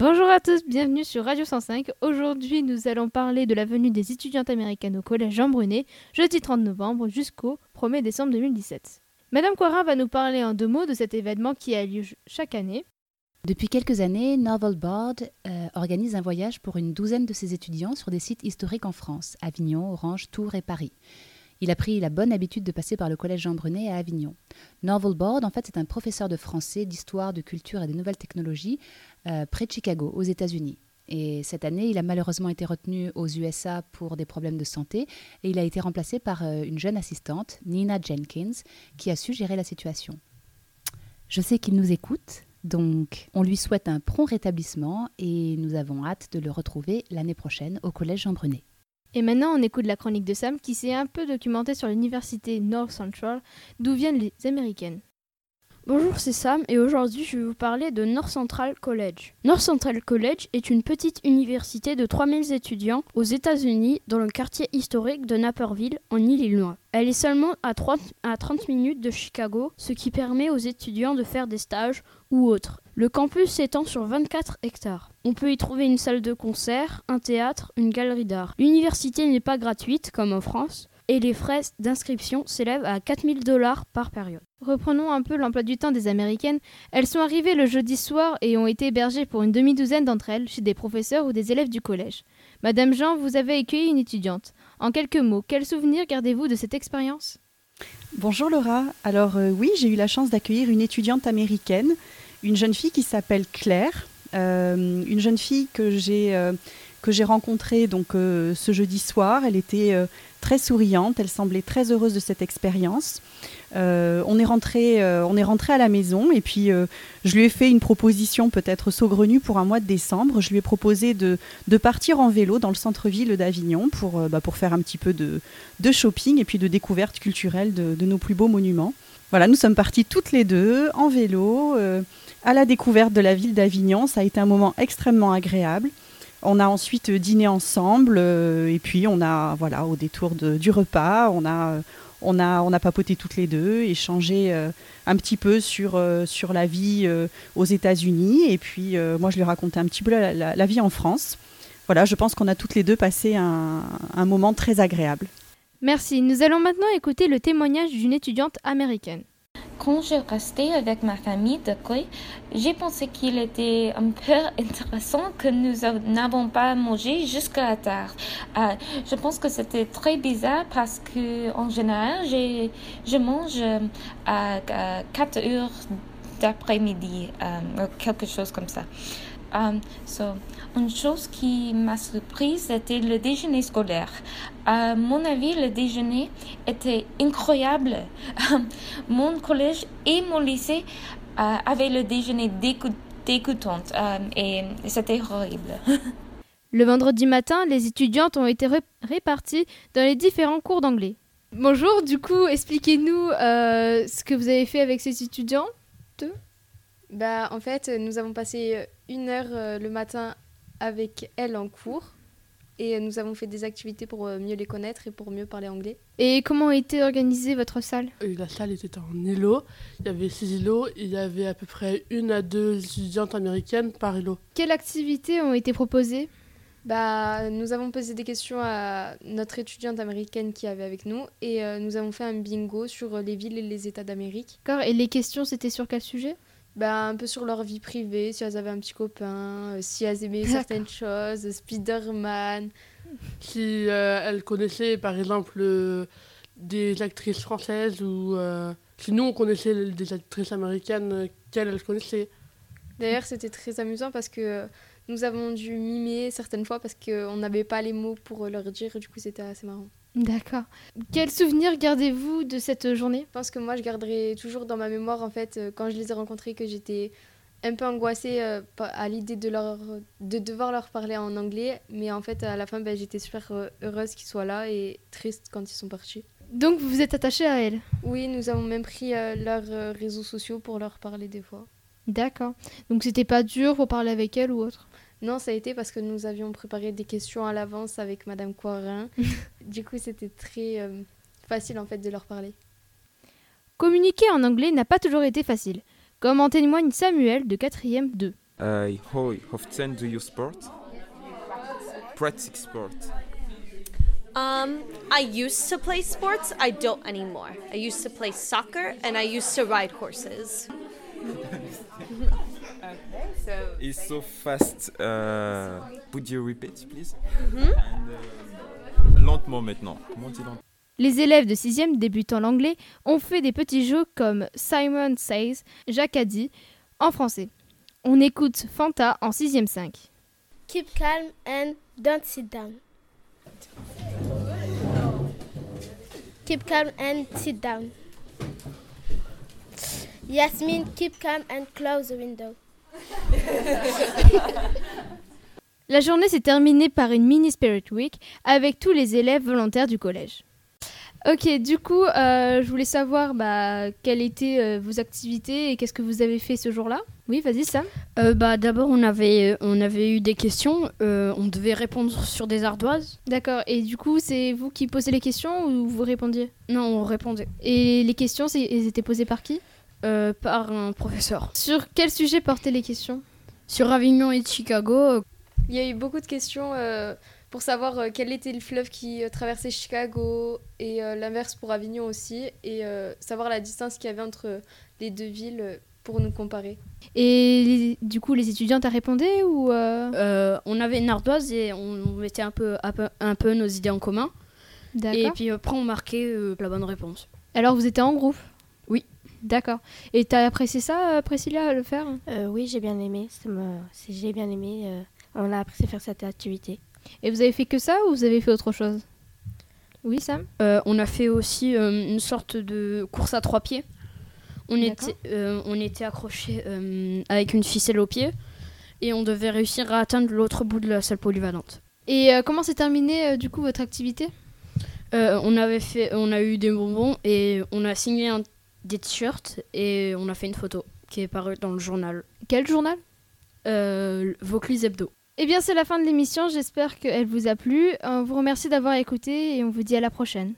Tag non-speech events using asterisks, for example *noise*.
Bonjour à tous, bienvenue sur Radio 105. Aujourd'hui, nous allons parler de la venue des étudiantes américaines au collège Jean Brunet, jeudi 30 novembre jusqu'au 1er décembre 2017. Madame Coirin va nous parler en deux mots de cet événement qui a lieu chaque année. Depuis quelques années, Novel Board euh, organise un voyage pour une douzaine de ses étudiants sur des sites historiques en France, Avignon, Orange, Tours et Paris. Il a pris la bonne habitude de passer par le collège Jean Brunet à Avignon. Norval Board, en fait, c'est un professeur de français, d'histoire, de culture et de nouvelles technologies euh, près de Chicago, aux États-Unis. Et cette année, il a malheureusement été retenu aux USA pour des problèmes de santé et il a été remplacé par euh, une jeune assistante, Nina Jenkins, qui a su gérer la situation. Je sais qu'il nous écoute, donc on lui souhaite un prompt rétablissement et nous avons hâte de le retrouver l'année prochaine au collège Jean Brunet. Et maintenant, on écoute la chronique de Sam qui s'est un peu documentée sur l'université North Central, d'où viennent les Américaines. Bonjour, c'est Sam et aujourd'hui je vais vous parler de North Central College. North Central College est une petite université de 3000 étudiants aux États-Unis dans le quartier historique de Naperville en Illinois. Elle est seulement à 30, à 30 minutes de Chicago, ce qui permet aux étudiants de faire des stages ou autres. Le campus s'étend sur 24 hectares. On peut y trouver une salle de concert, un théâtre, une galerie d'art. L'université n'est pas gratuite comme en France et les frais d'inscription s'élèvent à 4000 dollars par période. Reprenons un peu l'emploi du temps des Américaines. Elles sont arrivées le jeudi soir et ont été hébergées pour une demi-douzaine d'entre elles chez des professeurs ou des élèves du collège. Madame Jean, vous avez accueilli une étudiante. En quelques mots, quels souvenirs gardez-vous de cette expérience? Bonjour Laura. Alors euh, oui, j'ai eu la chance d'accueillir une étudiante américaine, une jeune fille qui s'appelle Claire, euh, une jeune fille que j'ai euh, que j'ai rencontrée donc ce jeudi soir. Elle était très souriante, elle semblait très heureuse de cette expérience. Euh, on, est rentré, euh, on est rentré à la maison et puis euh, je lui ai fait une proposition peut-être saugrenue pour un mois de décembre. Je lui ai proposé de, partir en vélo dans le centre-ville d'Avignon pour, bah, pour faire un petit peu de, shopping et puis de découverte culturelle de, de, nos plus beaux monuments. Voilà, nous sommes partis toutes les deux en vélo à la découverte de la ville d'Avignon. Ça a été un moment extrêmement agréable. On a ensuite dîné ensemble euh, et puis on a, voilà, au détour du repas, on a, on, a, on a papoté toutes les deux, échangé euh, un petit peu sur, euh, sur la vie aux États-Unis et puis moi je lui ai raconté un petit peu la, vie en France. Voilà, je pense qu'on a toutes les deux passé un moment très agréable. Merci. Nous allons maintenant écouter le témoignage d'une étudiante américaine. Quand je restais avec ma famille d'accueil, j'ai pensé qu'il était un peu *laughs* intéressant que nous n'avons pas mangé jusqu'à tard. Euh, je pense que c'était très bizarre parce que en général, je mange à 4 heures d'après-midi, euh, quelque chose comme ça. Um, so, une chose qui m'a surprise, c'était le déjeuner scolaire. À mon avis, le déjeuner était incroyable. mon collège et mon lycée euh, avaient le déjeuner dégoûtant euh, et c'était horrible. *laughs* le vendredi matin, les étudiantes ont été réparties dans les différents cours d'anglais. Bonjour, du coup, expliquez-nous euh, ce que vous avez fait avec ces étudiantes? Bah, en fait, nous avons passé une heure euh, le matin avec elle en cours. Et nous avons fait des activités pour euh, mieux les connaître et pour mieux parler anglais. Et comment a été organisée votre salle? La salle était en îlot. Il y avait six îlots. Il y avait à peu près une à deux étudiantes américaines par îlot. Quelles activités ont été proposées? Bah, nous avons posé des questions à notre étudiante américaine qui avait avec nous et euh, nous avons fait un bingo sur les villes et les États d'Amérique. D'accord, et les questions c'était sur quel sujet? Bah, un peu sur leur vie privée, si elles avaient un petit copain, euh, si elles aimaient certaines choses, Spider-Man. Si euh, elles connaissaient par exemple euh, des actrices françaises ou si nous on connaissait des actrices américaines qu'elles elles connaissaient? D'ailleurs, c'était très amusant parce que nous avons dû mimer certaines fois parce qu'on n'avait pas les mots pour leur dire, du coup, c'était assez marrant. D'accord. Quel souvenir gardez-vous de cette journée? Je pense que moi, je garderai toujours dans ma mémoire, en fait, euh, quand je les ai rencontrés, que j'étais un peu angoissée euh, à l'idée de, leur, de devoir leur parler en anglais. Mais en fait, à la fin, ben, j'étais super euh, heureuse qu'ils soient là et triste quand ils sont partis. Donc, vous vous êtes attachée à elles? Oui, nous avons même pris leurs réseaux sociaux pour leur parler des fois. D'accord. Donc, c'était pas dur pour parler avec elles ou autre? Non, ça a été parce que nous avions préparé des questions à l'avance avec Madame Coirin. *laughs* du coup, c'était très euh, facile en fait de leur parler. Communiquer en anglais n'a pas toujours été facile, comme en témoigne Samuel de 4e 2. Uh, how often do you sport? Practice sport. Um, I used to play sports. I don't anymore. I used to play soccer and I used to ride horses. *laughs* It's so fast. Uh, would you repeat, please? And, uh, lentement maintenant. Comment on dit lentement? Les élèves de 6e débutant l'anglais ont fait des petits jeux comme Simon Says, Jacques a dit, en français. On écoute Fanta en 6e 5. Keep calm and don't sit down. Keep calm and sit down. Yasmin, keep calm and close the window. La journée s'est terminée par une mini Spirit Week avec tous les élèves volontaires du collège. Ok, du coup, euh, je voulais savoir bah, quelles étaient euh, vos activités et qu'est-ce que vous avez fait ce jour-là? Oui, vas-y Sam. Euh, bah, D'abord, on avait, on avait eu des questions. on devait répondre sur des ardoises. D'accord, et du coup, c'est vous qui posez les questions ou vous répondiez? Non, on répondait Et les questions, elles étaient posées par qui? Euh, par un professeur. Sur quel sujet portaient les questions? Sur Avignon et Chicago, euh, Il y a eu beaucoup de questions euh, pour savoir euh, quel était le fleuve qui euh, traversait Chicago et euh, l'inverse pour Avignon aussi, et euh, savoir la distance qu'il y avait entre les deux villes pour nous comparer. Et les- du coup, les étudiantes, répondaient ou euh, euh, on avait une ardoise et on mettait un peu, un peu, un peu nos idées en commun. Et puis après, on marquait euh, la bonne réponse. Alors, vous étiez en groupe? D'accord. Et t'as apprécié ça, euh, Priscilla, le faire? Euh, oui, j'ai bien aimé. J'ai bien aimé. euh, on a apprécié faire cette activité. Et vous avez fait que ça ou vous avez fait autre chose? Oui, Sam? Euh, on a fait aussi euh, une sorte de course à trois pieds. On était, euh, on était accrochés euh, avec une ficelle au pied et on devait réussir à atteindre l'autre bout de la salle polyvalente. Et euh, comment s'est terminée, euh, du coup, votre activité? Euh, on, avait fait, on a eu des bonbons et on a signé un- des t-shirts et on a fait une photo qui est parue dans le journal. Quel journal? Euh, Vaucluse Hebdo. Eh bien, c'est la fin de l'émission. J'espère qu'elle vous a plu. On vous remercie d'avoir écouté et on vous dit à la prochaine.